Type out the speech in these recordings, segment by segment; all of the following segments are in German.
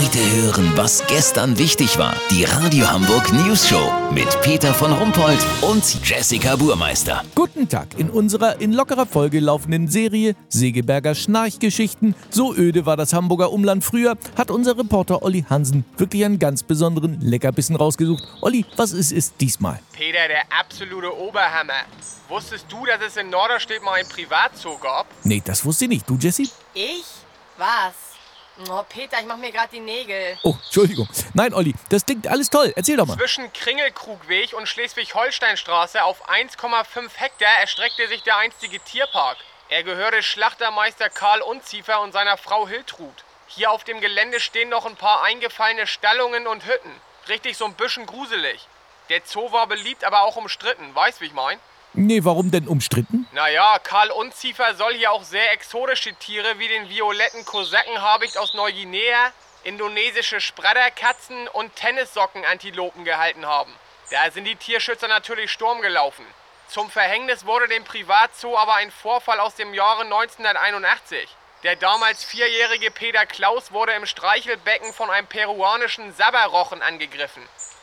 Heute hören, was gestern wichtig war. Die Radio Hamburg News Show mit Peter von Rumpold und Jessica Burmeister. Guten Tag. In unserer in lockerer Folge laufenden Serie Segeberger Schnarchgeschichten, so öde war das Hamburger Umland früher, hat unser Reporter Olli Hansen wirklich einen ganz besonderen Leckerbissen rausgesucht. Olli, was ist es diesmal? Peter, der absolute Oberhammer. Wusstest du, dass es in Norderstedt mal ein Privatzoo gab? Nee, das wusste ich nicht. Du, Jessie? Ich? Was? Oh, Peter, ich mach mir gerade die Nägel. Oh, Entschuldigung. Nein, Olli, das klingt alles toll. Erzähl doch mal. Zwischen Kringelkrugweg und Schleswig-Holstein-Straße auf 1,5 Hektar erstreckte sich der einstige Tierpark. Er gehörte Schlachtermeister Karl Unziefer und seiner Frau Hiltrud. Hier auf dem Gelände stehen noch ein paar eingefallene Stallungen und Hütten. Richtig so ein bisschen gruselig. Der Zoo war beliebt, aber auch umstritten. Weißt, wie ich mein? Nee, warum denn umstritten? Naja, Karl Unziefer soll hier auch sehr exotische Tiere wie den violetten Kosakenhabicht aus Neuguinea, indonesische Spredderkatzen und Tennissockenantilopen gehalten haben. Da sind die Tierschützer natürlich Sturm gelaufen. Zum Verhängnis wurde dem Privatzoo aber ein Vorfall aus dem Jahre 1981. Der damals vierjährige Peter Klaus wurde im Streichelbecken von einem peruanischen Sabberrochen angegriffen.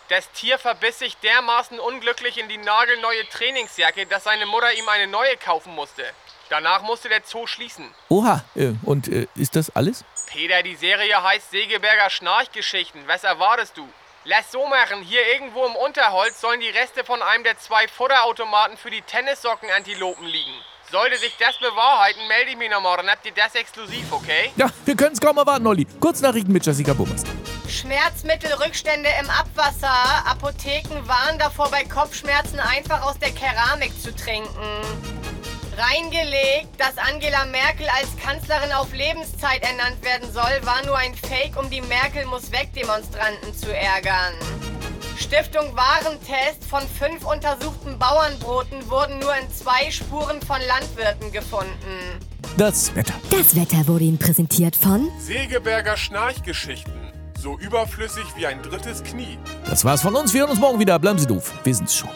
Das Tier verbiss sich dermaßen unglücklich in die nagelneue Trainingsjacke, dass seine Mutter ihm eine neue kaufen musste. Danach musste der Zoo schließen. Oha, äh, und äh, ist das alles? Peter, die Serie heißt Segeberger Schnarchgeschichten. Was erwartest du? Lass so machen, hier irgendwo im Unterholz sollen die Reste von einem der zwei Futterautomaten für die Tennissockenantilopen liegen. Sollte sich das bewahrheiten, melde ich mich nochmal, dann habt ihr das exklusiv, okay? Ja, wir können es kaum erwarten, Olli. Kurznachrichten mit Jessica Bummers. Schmerzmittelrückstände im Abwasser. Apotheken warnen davor, bei Kopfschmerzen einfach aus der Keramik zu trinken. Reingelegt, dass Angela Merkel als Kanzlerin auf Lebenszeit ernannt werden soll, war nur ein Fake, um die Merkel muss weg Demonstranten zu ärgern. Stiftung Warentest von fünf untersuchten Bauernbroten wurden nur in zwei Spuren von Landwirten gefunden. Das Wetter. Das Wetter wurde Ihnen präsentiert von Segeberger Schnarchgeschichten. So überflüssig wie ein drittes Knie. Das war's von uns. Wir hören uns morgen wieder. Bleiben Sie doof. Wir sind's schon.